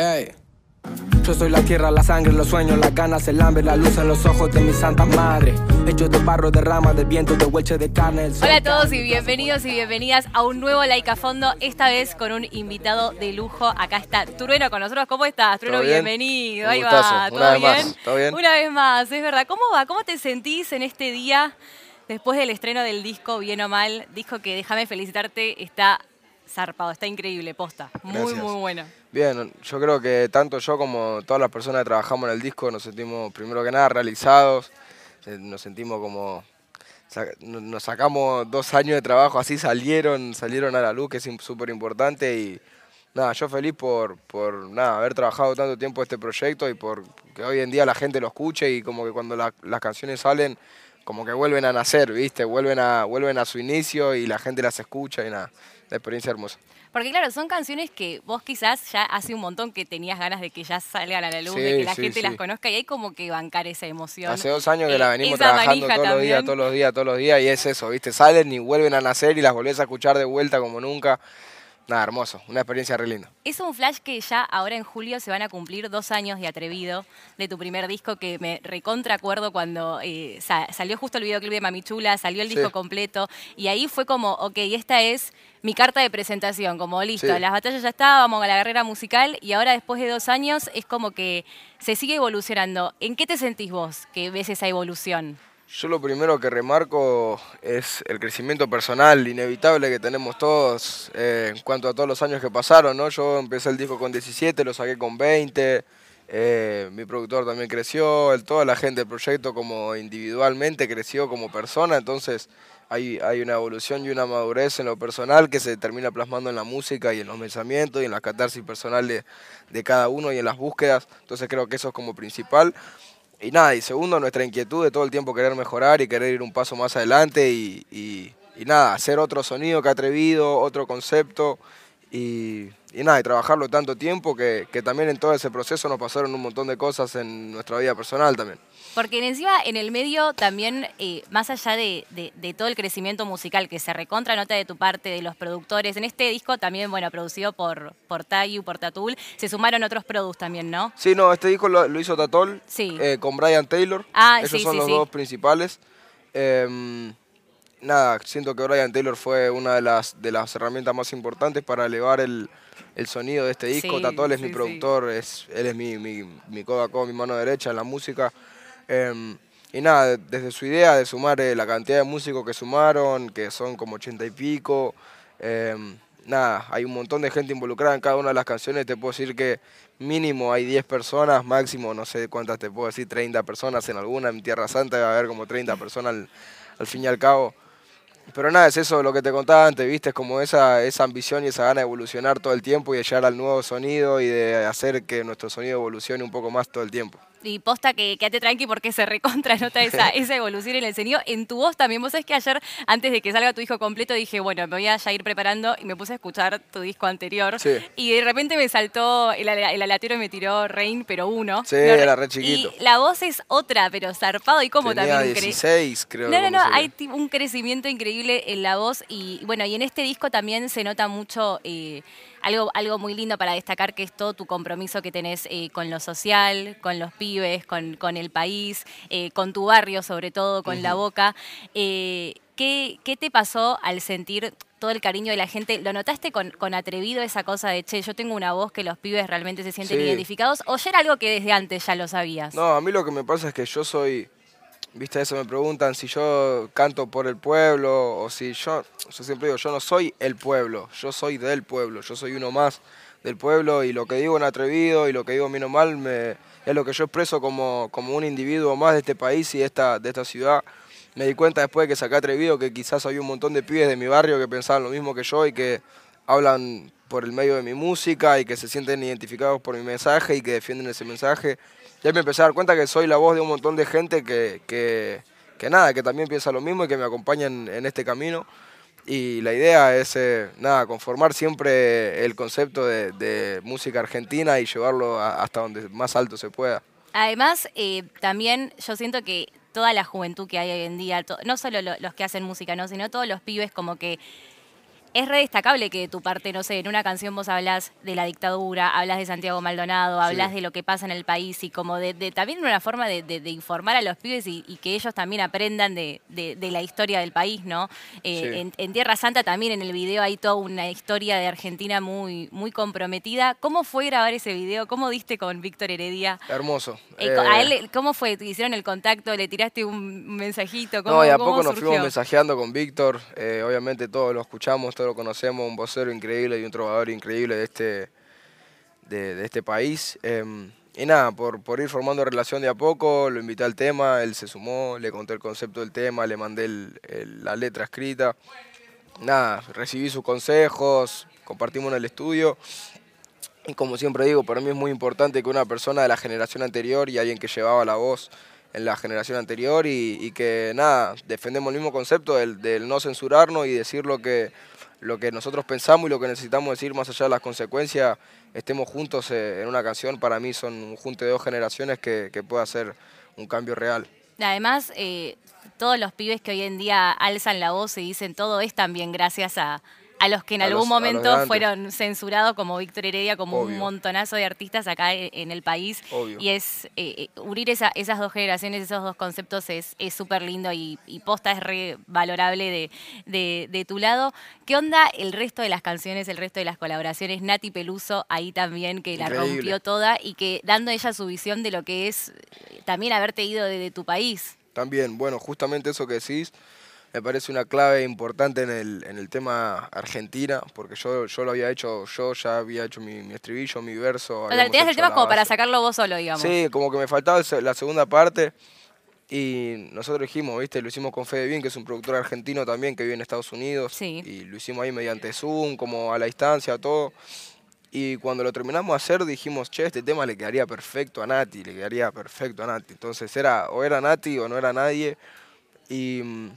Ey. Yo soy la tierra, la sangre, los sueños, las ganas, el hambre, la luz en los ojos de mi santa madre. Hechos de barro, de rama, de viento, de hueche, de carne. el sol Hola a todos y bienvenidos y bienvenidas a un nuevo Like a Fondo, esta vez con un invitado de lujo. Acá está Trueno con nosotros. ¿Cómo estás, Trueno? ¿Todo bien? Bienvenido. Un Ahí va. Una ¿Todo vez más. bien? ¿Todo bien? Una vez más, es verdad. ¿Cómo va? ¿Cómo te sentís en este día después del estreno del disco, bien o mal? Disco que, déjame felicitarte, está zarpado, está increíble, posta. Muy, Gracias. muy bueno. Bien, yo creo que tanto yo como todas las personas que trabajamos en el disco nos sentimos primero que nada realizados, eh, nos sentimos como nos sacamos dos años de trabajo, así salieron, salieron a la luz, que es súper importante y nada, yo feliz por, por nada, haber trabajado tanto tiempo este proyecto y por que hoy en día la gente lo escuche y como que cuando la- las canciones salen como que vuelven a nacer, ¿viste? Vuelven a, vuelven a su inicio y la gente las escucha y nada, la experiencia hermosa. Porque claro, son canciones que vos quizás ya hace un montón que tenías ganas de que ya salgan a la luz, Sí, de que la sí, gente sí. las conozca y hay como que bancar esa emoción. Hace dos años que Eh, la venimos esa trabajando todos los días, todos los días, todos los días, y es eso, ¿viste? Salen y vuelven a nacer y las volvés a escuchar de vuelta como nunca. Nada, hermoso, una experiencia re linda. Es un flash que ya ahora en julio se van a cumplir dos años de Atrevido, de tu primer disco, que me recontra acuerdo cuando eh, sa- salió justo el videoclip de Mami Chula, salió el Sí. disco completo, y ahí fue como, ok, esta es mi carta de presentación, como listo, Sí. las batallas ya está, vamos a la carrera musical, y ahora después de dos años es como que se sigue evolucionando. ¿En qué te sentís vos que ves esa evolución? Yo lo primero que remarco es el crecimiento personal inevitable que tenemos todos eh, en cuanto a todos los años que pasaron, ¿no? Yo empecé el disco con 17, lo saqué con 20, eh, mi productor también creció, toda la gente del proyecto como individualmente creció como persona, entonces hay, hay una evolución y una madurez en lo personal que se termina plasmando en la música y en los pensamientos y en la catarsis personal de, de cada uno y en las búsquedas, entonces creo que eso es como principal. Y nada, y segundo, nuestra inquietud de todo el tiempo querer mejorar y querer ir un paso más adelante y, y- nada, hacer otro sonido que atrevido, otro concepto y, y nada, y trabajarlo tanto tiempo que, que también en todo ese proceso nos pasaron un montón de cosas en nuestra vida personal también. Porque encima en el medio también, eh, más allá de, de- de todo el crecimiento musical que se recontra nota de tu parte, de los productores, en este disco también, bueno, producido por, por Tayu, por Tatul, se sumaron otros produs también, ¿no? Sí, no, este disco lo, lo hizo Tatol Sí. eh, con Brian Taylor. Ah, Esos sí, son sí, los dos principales. Em, nada, siento que Brian Taylor fue una de las, de las herramientas más importantes para elevar el, el sonido de este disco. Tatol es mi productor, es, él es mi, mi, mi codo a codo, mi mano derecha en la música. Em, y nada, desde su idea de sumar eh, la cantidad de músicos que sumaron, que son como ochenta y pico, em, nada, hay un montón de gente involucrada en cada una de las canciones. Te puedo decir que mínimo hay 10 personas, máximo no sé cuántas te puedo decir, 30 personas en alguna. En Tierra Santa va a haber como 30 personas al, al fin y al cabo. Pero nada, es eso lo que te contaba antes, ¿viste? Es como esa, esa ambición y esa gana de evolucionar todo el tiempo y de llegar al nuevo sonido y de hacer que nuestro sonido evolucione un poco más todo el tiempo. Y posta que quédate tranqui porque se recontra nota esa, esa evolución en el sonido. En tu voz también, vos sabés que ayer, antes de que salga tu disco completo, dije, bueno, me voy a ya ir preparando y me puse a escuchar tu disco anterior. Sí. Y de repente me saltó, el, el alatero y me tiró Rain, pero uno. Sí, era re Y chiquito. la voz es otra, pero zarpado y como Tenía también un cre- 16, creo. No, no, no, hay un crecimiento increíble en la voz y bueno, y en este disco también se nota mucho eh, algo, algo muy lindo para destacar que es todo tu compromiso que tenés eh, con lo social, con los pibes, con, con el país, eh, con tu barrio sobre todo, con la boca. Eh, ¿qué, qué te pasó al sentir todo el cariño de la gente? ¿Lo notaste con, con atrevido esa cosa de, che, yo tengo una voz que los pibes realmente se sienten Sí. identificados? ¿O ya era algo que desde antes ya lo sabías? No, a mí lo que me pasa es que yo soy, viste, eso me preguntan si yo canto por el pueblo o si yo, yo siempre digo, yo no soy el pueblo, yo soy del pueblo, yo soy uno más del pueblo y lo que digo en atrevido y lo que digo en Mal me, es lo que yo expreso como, como un individuo más de este país y de esta, de esta ciudad. Me di cuenta después de que saqué atrevido que quizás había un montón de pibes de mi barrio que pensaban lo mismo que yo y que hablan por el medio de mi música y que se sienten identificados por mi mensaje y que defienden ese mensaje. Y ahí me empecé a dar cuenta que soy la voz de un montón de gente que, que, que nada, que también piensa lo mismo y que me acompañan en este camino. Y la idea es, eh, nada, conformar siempre el concepto de, música argentina y llevarlo hasta donde más alto se pueda. Además, eh, también yo siento que toda la juventud que hay hoy en día, no solo lo- los que hacen música, ¿no? sino todos los pibes como que es re destacable que de tu parte, no sé, en una canción vos hablas de la dictadura, hablas de Santiago Maldonado, hablas de lo que pasa en el país y como de, también una forma de, informar a los pibes y, que ellos también aprendan de, la historia del país, ¿no? Eh, en, Tierra Santa también en el video hay toda una historia de Argentina muy, muy comprometida. ¿Cómo fue grabar ese video? ¿Cómo diste con Víctor Heredia? Hermoso. Eh, ¿A él eh, cómo fue? ¿Te hicieron el contacto? ¿Le tiraste un mensajito? no, y a poco nos fuimos mensajeando con Víctor. obviamente todos lo escuchamos lo conocemos, un vocero increíble y un trovador increíble de este, de, este país. Em, y nada, por, por ir formando relación de a poco, lo invité al tema, él se sumó, le conté el concepto del tema, le mandé la letra escrita. Nada, recibí sus consejos, compartimos en el estudio. Y como siempre digo, para mí es muy importante que una persona de la generación anterior y alguien que llevaba la voz en la generación anterior y, que nada, defendemos el mismo concepto del, no censurarnos y decir lo que, lo que nosotros pensamos y lo que necesitamos decir más allá de las consecuencias, estemos juntos eh, en una canción, para mí son un junte de dos generaciones que, que puede hacer un cambio real. Además, eh, todos los pibes que hoy en día alzan la voz y dicen todo es también gracias a, a los que en algún momento fueron censurados, como Víctor Heredia, como un montonazo de artistas acá e, en el país. Y es eh, eh, unir esas dos generaciones, esos dos conceptos es súper lindo y, posta es re valorable de, tu lado. ¿Qué onda el resto de las canciones, el resto de las colaboraciones? Nati Peluso ahí también, que la rompió toda y que dando ella su visión de lo que es eh, también haberte ido de tu país. También, bueno, justamente eso que decís me parece una clave importante en el, en el tema Argentina, porque yo, yo lo había hecho, yo ya había hecho mi, estribillo, mi verso. O sea, tenías el tema como para sacarlo vos solo, digamos. Sí, como que me faltaba la segunda parte y nosotros dijimos, viste, lo hicimos con Fede Bien, que es un productor argentino también que vive en Estados Unidos. Y lo hicimos ahí mediante Zoom, como a la distancia, todo. Y cuando lo terminamos de hacer dijimos, che, este tema le quedaría perfecto a Nati, le quedaría perfecto a Nati. Entonces era, o era Nati o no era nadie. Y mm,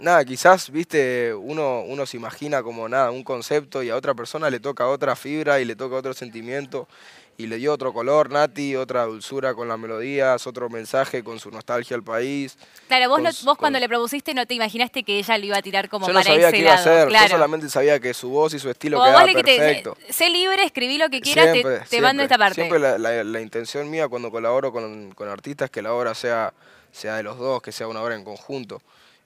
nada, quizás, viste, uno, uno se imagina como nada, un concepto y a otra persona le toca otra fibra y le toca otro sentimiento y le dio otro color, Nati, otra dulzura con las melodías, otro mensaje con su nostalgia al país. Claro, vos, vos cuando le propusiste no te imaginaste que ella lo iba a tirar como yo no sabía qué iba a hacer, yo solamente sabía que su voz y su estilo quedaba perfecto. sé libre, escribí lo que quieras, te, mando esta parte. Siempre la, intención mía cuando colaboro con, con artistas es que la obra sea, sea de los dos, que sea una obra en conjunto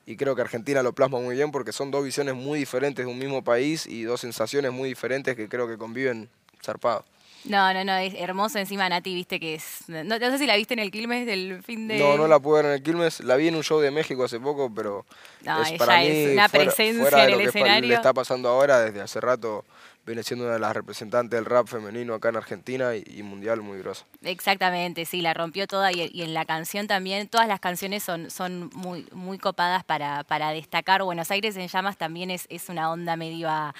y creo que Argentina lo plasma muy bien porque son dos visiones muy diferentes de un mismo país y dos sensaciones muy diferentes que creo que conviven zarpado. No, no, no, es hermoso encima Nati, viste que es... No, sé si la viste en el Quilmes del fin de... No, no la pude ver en el Quilmes, la vi en un show de México hace poco, pero no, es para mí es una presencia en el escenario. le está pasando ahora, desde hace rato viene siendo una de las representantes del rap femenino acá en Argentina y, mundial muy grosa. Exactamente, sí, la rompió toda y, en la canción también, todas las canciones son, son muy, muy copadas para, para destacar. Buenos Aires en llamas también es, es una onda medio a,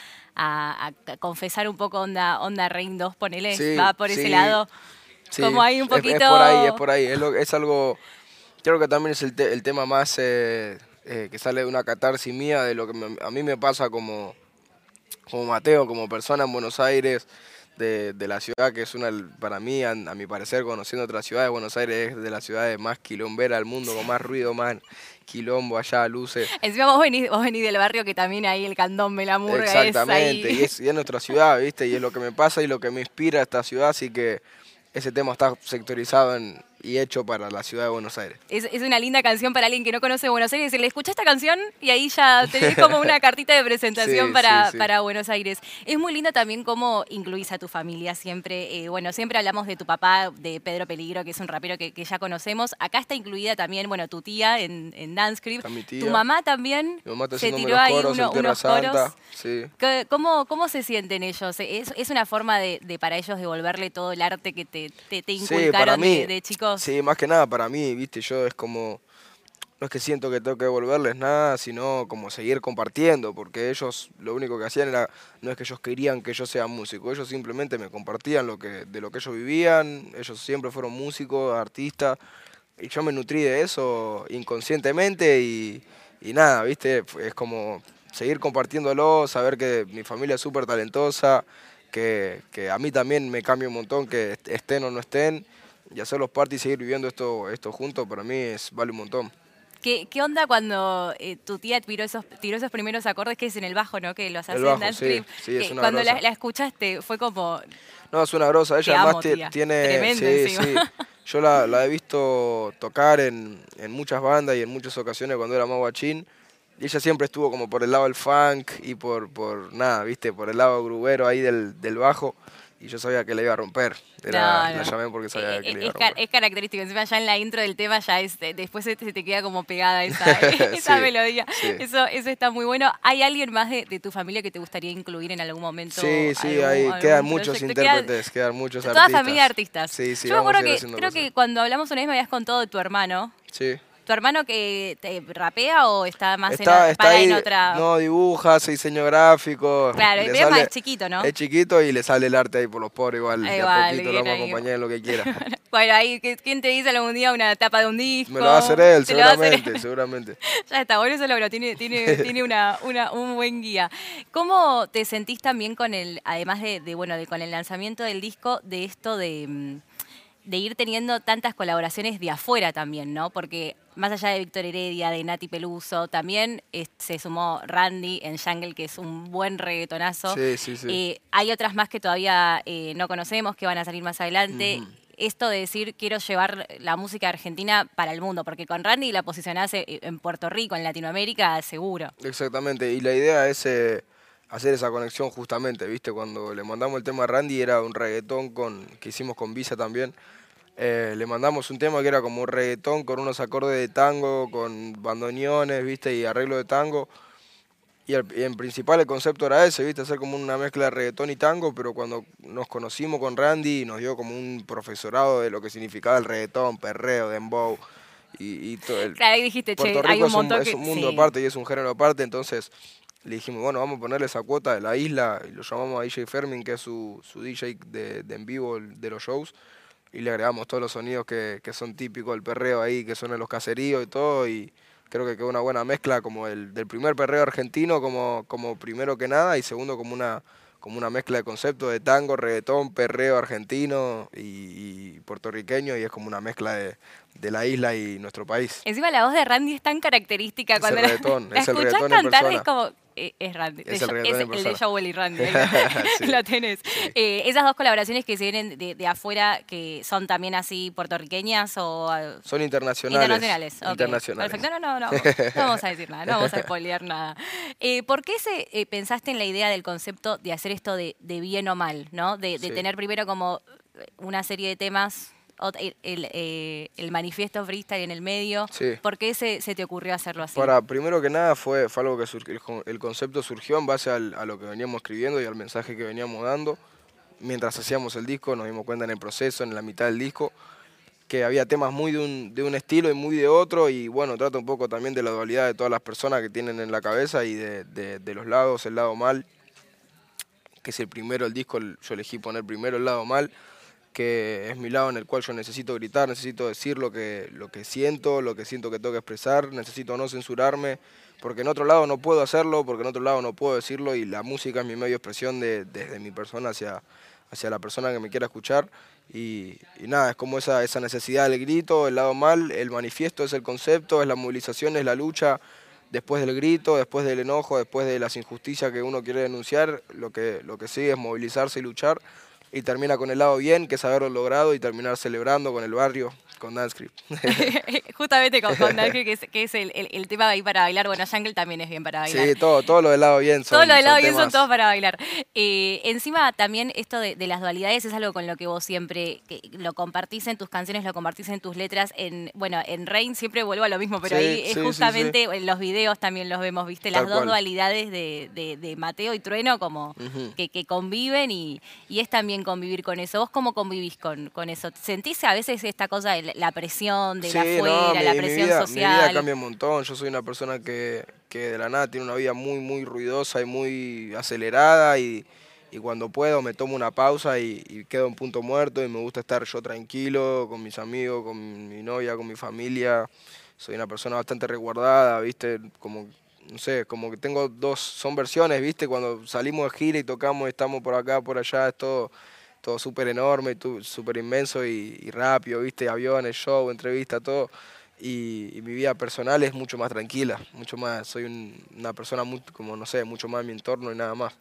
confesar un poco onda, onda Rain 2, ponele, va por ese lado. como hay un poquito... Es, por ahí, es por ahí, es, algo, creo que también es el, el tema más eh, eh, que sale de una catarsis mía, de lo que a mí me pasa como como Mateo, como persona en Buenos Aires, de, la ciudad, que es una, para mí, a, mi parecer, conociendo otras ciudades, Buenos Aires es de las ciudades más quilomberas del mundo, con más ruido, más quilombo allá, luces. Encima vos venís, vos venís del barrio que también ahí el candombe, la murga Exactamente, es Y, es, y es nuestra ciudad, ¿viste? Y es lo que me pasa y lo que me inspira esta ciudad, así que ese tema está sectorizado en, y hecho para la ciudad de Buenos Aires. Es, una linda canción para alguien que no conoce Buenos Aires. Le escucha esta canción y ahí ya tenés como una cartita de presentación para, para Buenos Aires. Es muy linda también cómo incluís a tu familia siempre. Eh, bueno, siempre hablamos de tu papá, de Pedro Peligro, que es un rapero que, ya conocemos. Acá está incluida también, bueno, tu tía en, en Dance Tu mamá también se tiró ahí unos coros. ¿Cómo, ¿Cómo se sienten ellos? ¿Es, es una forma de, para ellos devolverle todo el arte que te, te, inculcaron de, de chicos? Sí, más que nada para mí, viste, yo es como, no es que siento que tengo que devolverles nada, sino como seguir compartiendo, porque ellos lo único que hacían era, no es que ellos querían que yo sea músico, ellos simplemente me compartían lo que, de lo que ellos vivían, ellos siempre fueron músicos, artistas, y yo me nutrí de eso inconscientemente y, y nada, viste, es como seguir compartiéndolo, saber que mi familia es súper talentosa, que, que a mí también me cambia un montón que estén o no estén y hacerlos parte y seguir viviendo esto, esto juntos, para mí es, vale un montón. ¿Qué, qué onda cuando eh, tu tía tiró esos, tiró esos primeros acordes que es en el bajo, ¿no? Que los hace bajo, en Dance sí, sí, es una cuando la, la escuchaste fue como... No, es una grosa. Ella además amo, ti- tía. tiene. Tremenda sí, encima. sí. Yo la, la he visto tocar en, en muchas bandas y en muchas ocasiones cuando era más guachín. Y ella siempre estuvo como por el lado del funk y por, por nada, viste, por el lado grubero ahí del, del bajo. Y yo sabía que le iba a romper. Era, No, La llamé porque sabía Eh, que le eh, iba a romper. es característico. Encima ya en la intro del tema ya es, eh, después se te, queda como pegada esa, esa Sí, melodía. sí. Eso, eso está muy bueno. ¿Hay alguien más de, de tu familia que te gustaría incluir en algún momento? Sí, sí, algún- algún quedan muchos? Quedan- intérpretes, quedan muchos Toda artistas. familia de artistas. Sí, sí, Yo me acuerdo que creo cosas. que cuando hablamos una vez me habías contado de tu hermano. Sí. ¿Tu hermano que te rapea o está más Está, en, está ahí, en otra? no, dibuja, hace diseño gráfico. Claro, pero es chiquito, ¿no? Es chiquito y le sale el arte ahí por los pobres igual. de a poquito lo vamos a acompañar en lo que quiera. Bueno, ahí, ¿qué- ¿quién te dice algún día una tapa de un disco? Me lo va a hacer él, hacer seguramente, él. seguramente. Ya está, bueno, eso logró, tiene, tiene, tiene una, una- un buen guía. ¿Cómo te sentís también con el, además de, de, bueno, de con el lanzamiento del disco, de esto de, mm, de ir teniendo tantas colaboraciones de afuera también, ¿no? Porque más allá de Víctor Heredia, de Nati Peluso, también eh, se sumó Randy en Jungle, que es un buen reggaetonazo. Sí, sí, sí. Eh, hay otras más que todavía eh, no conocemos, que van a salir más adelante. Esto de decir, quiero llevar la música argentina para el mundo, porque con Randy la posicionás en Puerto Rico, en Latinoamérica, seguro. Exactamente, y la idea es eh, hacer esa conexión justamente, ¿viste? Cuando le mandamos el tema a Randy era un reggaetón con, que hicimos con Visa también. Eh, le mandamos un tema que era como un reggaetón con unos acordes de tango, con bandoneones, ¿viste? Y arreglo de tango. Y, el- y en principal el concepto era ese, ¿viste? Hacer como una mezcla de reggaetón y tango, pero cuando nos conocimos con Randy nos dio como un profesorado de lo que significaba el reggaetón, perreo, dembow y, y todo el, Claro, ahí dijiste, che, Puerto hay Rico un es un, es que... un mundo sí. aparte y es un género aparte, entonces le dijimos, bueno, vamos a ponerle esa cuota de la isla y lo llamamos a DJ Fermin, que es su, su DJ de, de en vivo de los shows, y le agregamos todos los sonidos que, que son típicos del perreo ahí, que son en los caseríos y todo, y creo que quedó una buena mezcla como el del primer perreo argentino como, como primero que nada, y segundo como una como una mezcla de conceptos de tango, reggaetón, perreo argentino y, y puertorriqueño, y es como una mezcla de, de la isla y nuestro país. Encima la voz de Randy es tan característica. Es Cuando el reggaetón, la es el reggaetón en cantar es como... eh, es Randy. Es el de. Joel y Randy. Sí. Lo tenés. Eh, esas dos colaboraciones que se vienen de, de afuera, que son también así puertorriqueñas o... eh, Son internacionales. Internacionales. Perfecto, no, no, no, no vamos a decir nada, no vamos a spoilear nada. Eh, ¿Por qué se, eh, pensaste en la idea del concepto de hacer esto de, de bien o mal, ¿no? De, de Sí. tener primero como una serie de temas, el, el, eh, el manifiesto freestyle en el medio. Sí. ¿Por qué se, se te ocurrió hacerlo así? Para, primero que nada fue, fue algo que sur- el, el concepto surgió en base al- a lo que veníamos escribiendo y al mensaje que veníamos dando. Mientras hacíamos el disco nos dimos cuenta en el proceso, en la mitad del disco, que había temas muy de un, de un estilo y muy de otro y bueno, trata un poco también de la dualidad de todas las personas que tienen en la cabeza y de, de- de los lados, el lado mal, que es el primero, el disco, yo elegí poner primero el lado mal, que es mi lado en el cual yo necesito gritar, necesito decir lo que, lo que siento, lo que siento que tengo que expresar, necesito no censurarme, porque en otro lado no puedo hacerlo, porque en otro lado no puedo decirlo y la música es mi medio de expresión de- desde mi persona hacia, hacia la persona que me quiera escuchar. Y, y nada, es como esa, esa necesidad del grito, el lado mal, el manifiesto es el concepto, es la movilización, es la lucha, después del grito, después del enojo, después de las injusticias que uno quiere denunciar, lo que, lo que sigue es movilizarse y luchar. Y termina con el lado bien, que es haberlo logrado, y terminar celebrando con el barrio, con Dance Creep. Justamente con, con que es, que es el, el- el tema ahí para bailar. Bueno, Jungle también es bien para bailar. sí, todo, todo lo del lado bien son Todo lo del lado bien son todos para bailar. Eh, encima también esto de, de las dualidades es algo con lo que vos siempre que lo compartís en tus canciones, lo compartís en tus letras. En, bueno, en Rain siempre vuelvo a lo mismo, pero Sí, ahí es sí, sí, justamente en los videos también los vemos, ¿viste? Las Tal dos cual. dualidades de, de- de Mateo y Trueno como que, que conviven y, y es también convivir con eso. ¿Vos cómo convivís con, con eso? ¿Sentís a veces esta cosa de la- presión de la Sí, afuera, no, mi- la mi presión vida- Mi social? vida cambia un montón. Yo soy una persona que, que de la nada tiene una vida muy, muy ruidosa y muy acelerada y, y cuando puedo me tomo una pausa y, y quedo en punto muerto y me gusta estar yo tranquilo con mis amigos, con mi novia, con mi familia. Soy una persona bastante resguardada, ¿viste? Como, no sé, como que tengo dos, son versiones, ¿viste? Cuando salimos de gira y tocamos, estamos por acá, por allá, es todo todo súper enorme, súper inmenso y, y rápido, viste, aviones, show, entrevista, todo. y, mi vida personal es mucho más tranquila, mucho más, soy un- una persona muy, como no sé, mucho más en mi entorno y nada más.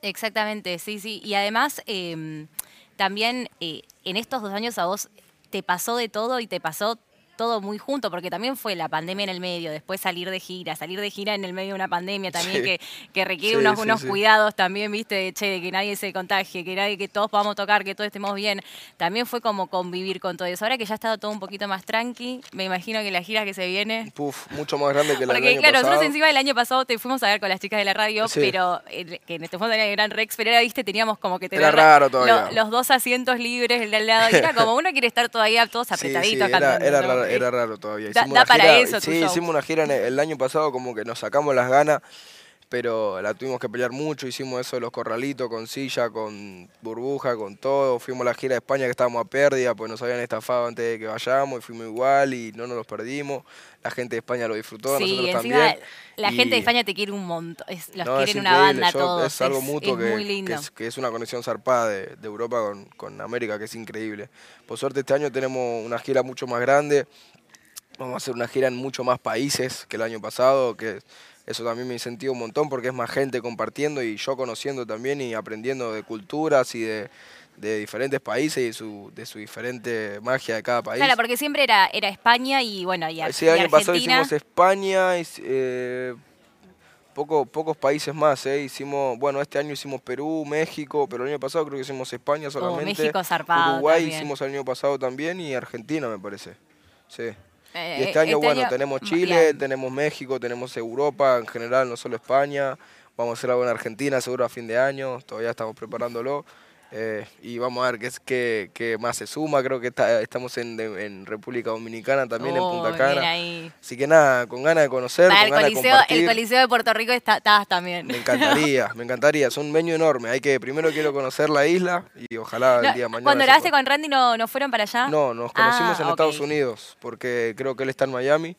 Exactamente, sí, sí. Y además, em, también eh, en estos dos años a vos te pasó de todo y te pasó todo muy junto, porque también fue la pandemia en el medio, después salir de gira, salir de gira en el medio de una pandemia también Sí. que, que requiere Sí, unos, sí, unos sí. cuidados también, viste, de, che, de que nadie se contagie, que nadie, que todos podamos tocar, que todos estemos bien. También fue como convivir con todo eso. Ahora que ya ha estado todo un poquito más tranqui, me imagino que la gira que se viene Puf, mucho más grande que la del porque año claro, pasado. nosotros encima del año pasado te fuimos a ver con las chicas de la radio, pero eh, que te fuimos a ver el Gran Rex, pero era, viste, teníamos como que tener Era raro lo- todavía. los dos asientos libres, el de al lado, y era como uno quiere estar todavía todos apretaditos era, cantando. era raro, Eh, era raro todavía. Da- Hicimos da una para gira- eso Sí, hicimos una gira el año pasado como que nos sacamos las ganas, pero la tuvimos que pelear mucho. Hicimos eso de los corralitos con silla, con burbuja, con todo. Fuimos a la gira de España que estábamos a pérdida, pues nos habían estafado antes de que vayamos y fuimos igual y no nos los perdimos. La gente de España lo disfrutó, Sí, nosotros también. la Y- gente de España te quiere un montón, es- los no, quieren una banda yo- todos. Es algo mutuo es que, muy que lindo. es, que es una conexión zarpada de, de Europa con, con América, que es increíble. Por suerte este año tenemos una gira mucho más grande. Vamos a hacer una gira en mucho más países que el año pasado, que eso también me incentiva un montón porque es más gente compartiendo y yo conociendo también y aprendiendo de culturas y de, de diferentes países y su, de su diferente magia de cada país. Claro, porque siempre era, era España y bueno, y, y año pasado hicimos España, y, eh, poco, pocos países más, ¿eh? Hicimos, bueno, este año hicimos Perú, México, pero el año pasado creo que hicimos España solamente. Oh, México zarpado Uruguay también. hicimos el año pasado también y Argentina, me parece. Sí. Eh, Y este año, bueno, año- tenemos Chile, bien. tenemos México, tenemos Europa en general, no solo España. Vamos a hacer algo en Argentina, seguro a fin de año, todavía estamos preparándolo. Eh, y vamos a ver qué, es, qué, qué más se suma. Creo que está- estamos en, en República Dominicana también, en Oh, Punta Cana. Así que nada, con ganas de conocer, Para con el ganas de coliseo, el coliseo de Puerto Rico está, estás también. Me encantaría, me encantaría. Es un menú enorme. Hay que primero quiero conocer la isla y ojalá el No, día de mañana. Cuando pueda. con Randy no, no fueron para allá. No, nos conocimos Ah, en. Estados Unidos porque creo que él está en Miami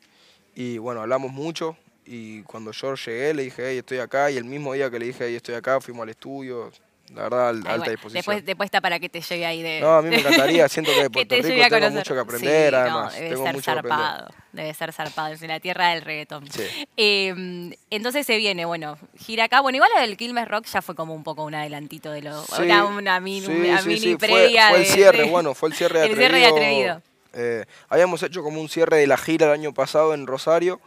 y bueno, hablamos mucho y cuando yo llegué le dije, hey, estoy acá y el mismo día que le dije, hey, estoy acá, fuimos al estudio. La verdad, al- Ay, alta bueno, disposición. Después, después está para que te llegue ahí de. No, a mí me encantaría. Siento que de que Puerto te Rico tengo mucho que aprender, Sí, no, además. debe tengo ser mucho que zarpado. Debe ser zarpado. Es la tierra del reggaetón. Sí. Eh, entonces se viene, bueno, gira acá. Bueno, igual lo del Quilmes Rock ya fue como un poco un adelantito de lo. Sí, una, una mini, sí, una mini fue- previa. Fue, el cierre, de- bueno, fue el cierre de el cierre de Atrevido. Eh, habíamos hecho como un cierre de la gira el año pasado en Rosario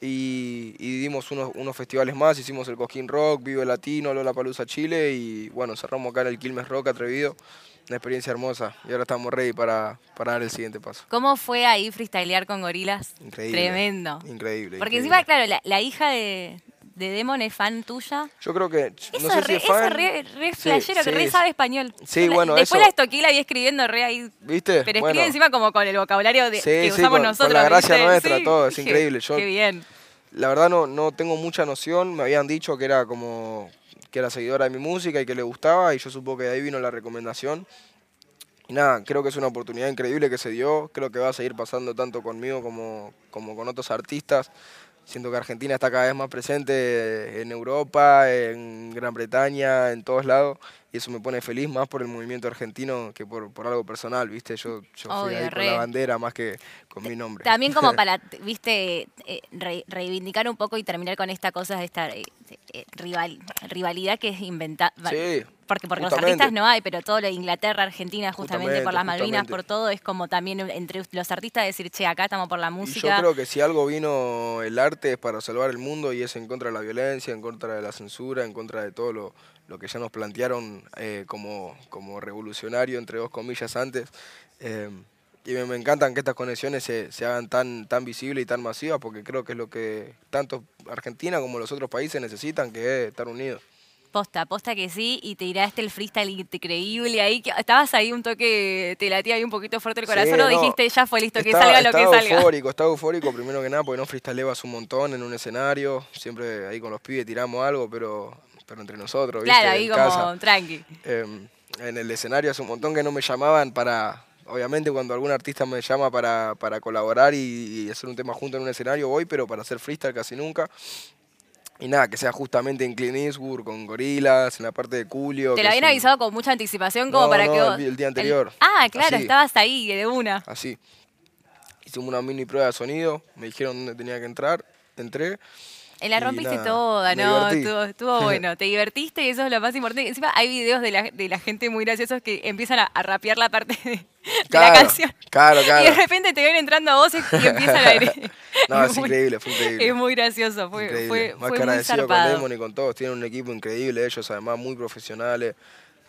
y, y dimos unos, unos festivales más. Hicimos el Cosquín Rock, Vive Latino, Lola Palusa Chile y bueno, cerramos acá en el Quilmes Rock Atrevido. Una experiencia hermosa y ahora estamos ready para, para dar el siguiente paso. ¿Cómo fue ahí freestylear con gorilas? Increíble. Tremendo. Increíble. Porque increíble. encima, claro, la, la hija de, de Demon es fan tuya. Yo creo que. Eso no sé es si re, es fan. re, re Sí, flashero, que sí, re sabe español. Sí, la- bueno, Después eso- la estoqué y la vi escribiendo re ahí. ¿Viste? Pero Bueno. escribe encima como con el vocabulario de, Sí, que sí, usamos con- con nosotros. la gracia ¿viste? nuestra, todo, es increíble. Yo- Qué bien. La verdad no, no tengo mucha noción, me habían dicho que era como que era seguidora de mi música y que le gustaba y yo supongo que de ahí vino la recomendación. Y nada, creo que es una oportunidad increíble que se dio, creo que va a seguir pasando tanto conmigo como, como con otros artistas. Siento que Argentina está cada vez más presente en Europa, en Gran Bretaña, en todos lados, y eso me pone feliz más por el movimiento argentino que por, por algo personal, ¿viste? Yo, yo fui Obvio, ahí con la bandera más que con mi nombre. También como para, viste, eh, re- reivindicar un poco y terminar con esta cosa de esta eh, eh, rival, rivalidad que es inventada. Sí, Porque porque los artistas no hay, pero todo lo de Inglaterra, Argentina, justamente, por las Malvinas, justamente. por todo, es como también entre los artistas decir, che, acá estamos por la Y yo música. creo que si algo vino el arte es para salvar el mundo y es en contra de la violencia, en contra de la censura, en contra de todo lo, lo que ya nos plantearon eh, como, como revolucionario, entre dos comillas, antes. Eh, y me, me encantan que estas conexiones se, se hagan tan, tan visibles y tan masivas porque creo que es lo que tanto Argentina como los otros países necesitan, que es estar unidos. Posta, posta que sí, y te tiraste el freestyle increíble ahí. que ¿Estabas ahí un toque, te latía ahí un poquito fuerte el Sí, corazón o no, dijiste ya fue listo, que Estaba- salga lo que estaba salga? eufórico, estaba eufórico primero que nada porque no freestylebas un montón en un escenario, siempre ahí con los pibes tiramos algo, pero, pero entre nosotros, ¿viste? Claro, ahí en como casa. tranqui. Eh, en el escenario hace un montón que no me llamaban para, obviamente cuando algún artista me llama para, para colaborar y, y hacer un tema junto en un escenario voy, pero para hacer freestyle casi nunca. Y nada, que sea justamente en Clint Eastwood, con gorilas, en la parte de Julio. Te lo es habían un- avisado con mucha anticipación como No, para no, que el vos- di- el día anterior. ah, claro, Así. estabas ahí de una. Así. hicimos una mini prueba de sonido, me dijeron dónde tenía que entrar, entré. La rompiste nada, toda, ¿no? Estuvo, estuvo bueno. Te divertiste y eso es lo más importante. Encima hay videos de la, de la gente muy graciosos que empiezan a, a rapear la parte de, de la Claro, canción. claro, Y de claro. repente te ven entrando voces y empiezan a. No, es muy- increíble, fue increíble. Es muy gracioso, fue, Increíble. fue, Más fue que muy agradecido con. Lemon y con todos. Tienen un equipo increíble, ellos además muy profesionales,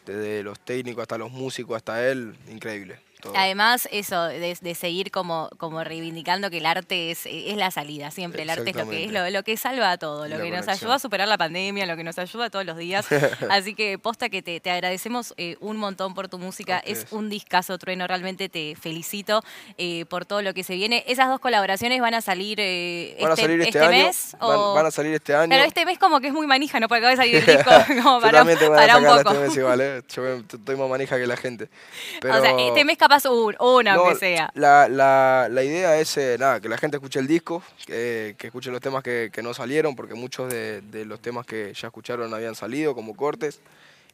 desde los técnicos hasta los músicos, hasta él, increíble. Todo. Además, eso, de, de seguir como, como reivindicando que el arte es, es la salida, siempre. El arte es lo que es, lo, lo que salva a todo, lo la que nos ayuda a superar la pandemia, lo que nos ayuda todos los días. Así que posta que te, te agradecemos eh, un montón por tu música. A Es un discazo, Trueno, realmente te felicito eh, por todo lo que se viene. ¿Esas dos colaboraciones van a salir, eh, Van a este, salir este, este año. mes? Van, o- van a salir este año. Claro, este mes como que es muy manija, ¿no? Porque acaba de salir el disco como para, a un poco. este mes igual. Yo estoy más manija que la gente. Pero O sea, este mes capaz un, una, No, aunque sea. La, la, la idea es eh, nada, que la gente escuche el disco, que, que escuche los temas que, que no salieron, porque muchos de, de los temas que ya escucharon habían salido como cortes.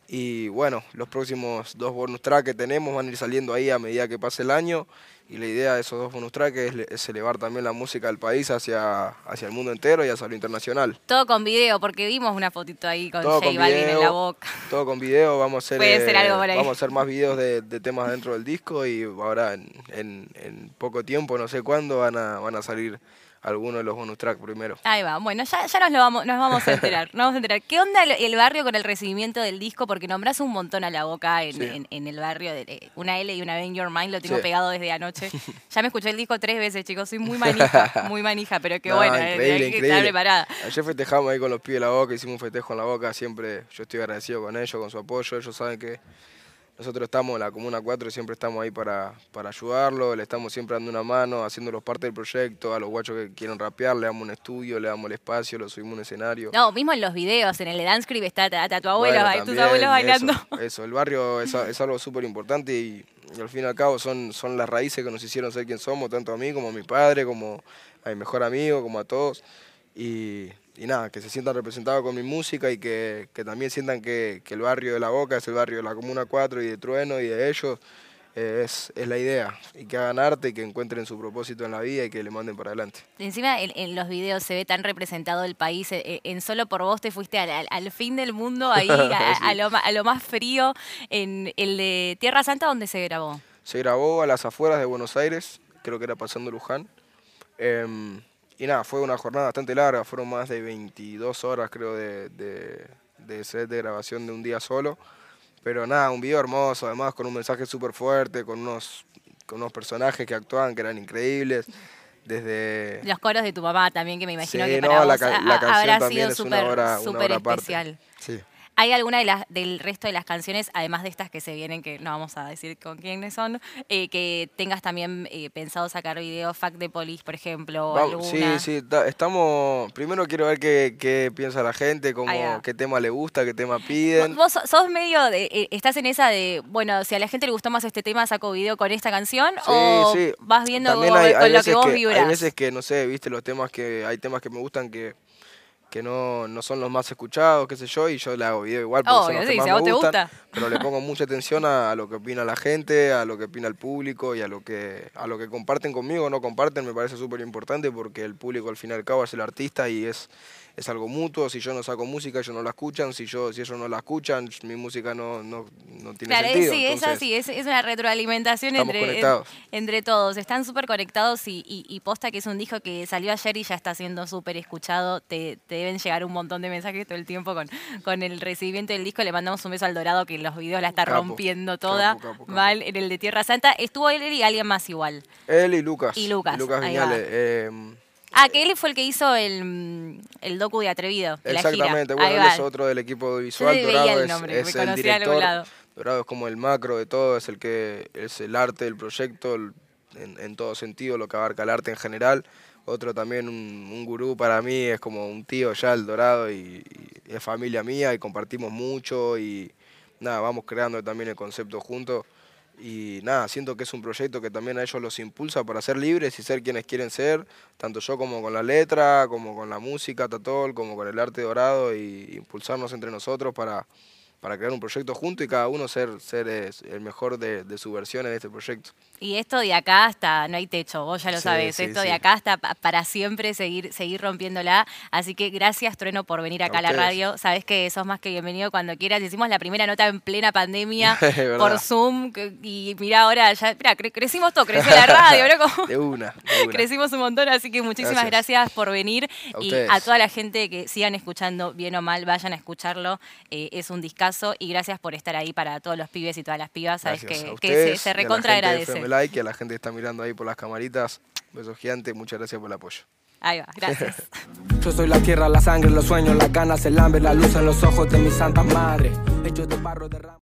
Y bueno, los próximos dos bonus tracks que tenemos van a ir saliendo ahí a medida que pase el año. Y la idea de esos dos bonus tracks es, le- es elevar también la música del país hacia, hacia el mundo entero y hacia lo internacional. Todo con video, porque vimos una fotito ahí con Todo J con Balvin en la boca. Todo con video, vamos a hacer, Puede ser eh, algo por ahí. vamos a hacer más videos de, de temas dentro del disco y ahora en, en- en poco tiempo, no sé cuándo, van a, van a salir algunos de los bonus tracks primero. Ahí va, bueno, ya, ya nos lo vamos, nos vamos a enterar, nos vamos a enterar. ¿Qué onda el, barrio con el recibimiento del disco? Porque nombrás un montón a la boca en, Sí. en- en el barrio, de, eh, una L y una B in Your Mind, lo tengo Sí. pegado desde anoche. Ya me escuché el disco tres veces, chicos, soy muy manija, muy manija, pero qué No, bueno, eh, increíble, hay que estar preparada. Ayer festejamos ahí con los pies de la boca, hicimos un festejo en la boca, siempre yo estoy agradecido con ellos, con su apoyo, ellos saben que nosotros estamos en la Comuna 4 y siempre estamos ahí para, para ayudarlo, le estamos siempre dando una mano, haciéndolos parte del proyecto, a los guachos que quieren rapear, le damos un estudio, le damos el espacio, lo subimos a un escenario. No, mismo en los videos, en el de Dance Crib está, está tu abuelo, Bueno, tus abuelos bailando. Eso, eso, el barrio es, algo súper importante y, y al fin y al cabo son, son las raíces que nos hicieron ser quien somos, tanto a mí como a mi padre, como a mi mejor amigo, como a todos. Y, y nada, que se sientan representados con mi música y que, que también sientan que, que el barrio de La Boca es el barrio de la Comuna 4 y de Trueno y de ellos. eh, es, es la idea, y que hagan arte y que encuentren su propósito en la vida y que le manden para adelante. Encima en, en los videos se ve tan representado el país. eh, eh, En solo por vos te fuiste al, al- al fin del mundo, ahí a, lo, a lo más frío. En el de Tierra Santa, ¿dónde se grabó? Se grabó a las afueras de Buenos Aires, creo que era pasando Luján. Em, y nada, fue una jornada bastante larga, fueron más de 22 horas creo de, de, de set de grabación de un día solo. Pero nada, un video hermoso, además con un mensaje súper fuerte, con unos, con unos personajes que actuaban que eran increíbles. Desde... Los coros de tu mamá también, que me imagino Sí, que no, para la vos la a- canción habrá sido súper especial. Sí. ¿Hay alguna de las, del resto de las canciones, además de estas que se vienen, que no vamos a decir con quiénes son, eh, que tengas también eh, pensado sacar video, Fact de Police, por ejemplo, sí, sí, ta- estamos... Primero quiero ver qué, qué piensa la gente, cómo, qué tema le gusta, qué tema piden. Vos sos- medio de, eh, estás en esa de, bueno, si a la gente le gustó más este tema, saco video con esta canción, Sí, o sí. vas viendo También con, hay- con hay lo que vos Hay vibras. veces que, no sé, viste los temas que, hay temas que me gustan que, que no, no son los más escuchados, qué sé yo, y yo le hago video igual porque son los sí, que más si a vos me te gusta. pero le pongo mucha atención a, a lo que opina la gente, a lo que opina el público y a lo que, a lo que comparten conmigo o no comparten, me parece súper importante porque el público al fin y al cabo es el artista y es, es algo mutuo, si yo no saco música ellos no la escuchan, si, yo, si ellos no la escuchan, mi música no, no, no tiene Claro, sentido. sí, es así, es, es una retroalimentación entre, en- entre todos. Están súper conectados y, y- y posta que es un disco que salió ayer y ya está siendo súper escuchado. Te, te deben llegar un montón de mensajes todo el tiempo con, con el recibimiento del disco. Le mandamos un beso al Dorado que en los videos la está Capo, rompiendo toda. capo. Mal, en el de Tierra Santa. Estuvo él y alguien más igual. Él y Lucas. Y Lucas, ahí va. Viñales. Ah, que él fue el que hizo el, mm, el docu de Atrevido. de la gira. Exactamente, bueno, él es otro del equipo visual. Dorado el es, nombre, es me el director. Dorado es como el macro de todo, es el que es el arte del proyecto el- en, en todo sentido, lo que abarca el arte en general. Otro también, un, un gurú para mí, es como un tío ya, el Dorado, y, y es familia mía y compartimos mucho y nada, vamos creando también el concepto juntos. Y nada, siento que es un proyecto que también a ellos los impulsa para ser libres y ser quienes quieren ser, tanto yo como con la letra, como con la música, como con el arte dorado, y impulsarnos entre nosotros para, para crear un proyecto junto y cada uno ser, ser el mejor de, de su versión en este proyecto. Y esto de acá hasta no hay techo, vos ya lo sabes. esto de acá hasta para siempre seguir, seguir rompiéndola. Así que gracias, Trueno, por venir acá a, la radio. Sabes que sos más que bienvenido cuando quieras. Hicimos la primera nota en plena pandemia por Zoom. Y mira, ahora ya, mira, crecimos todo, creció la radio, ¿no? De una, Crecimos un montón, así que muchísimas gracias, por venir. y a toda la gente que sigan escuchando, bien o mal, vayan a escucharlo. Eh, es un discazo. Y gracias por estar ahí para todos los pibes y todas las pibas. Sabes que, se, se recontra agradece like y a la gente que está mirando ahí por las camaritas. Beso gigante, muchas gracias por el apoyo. Ahí va, gracias. Yo soy la tierra, la sangre, los sueños, las ganas, el hambre, la luz en los ojos de mi santa madre. Hecho de barro de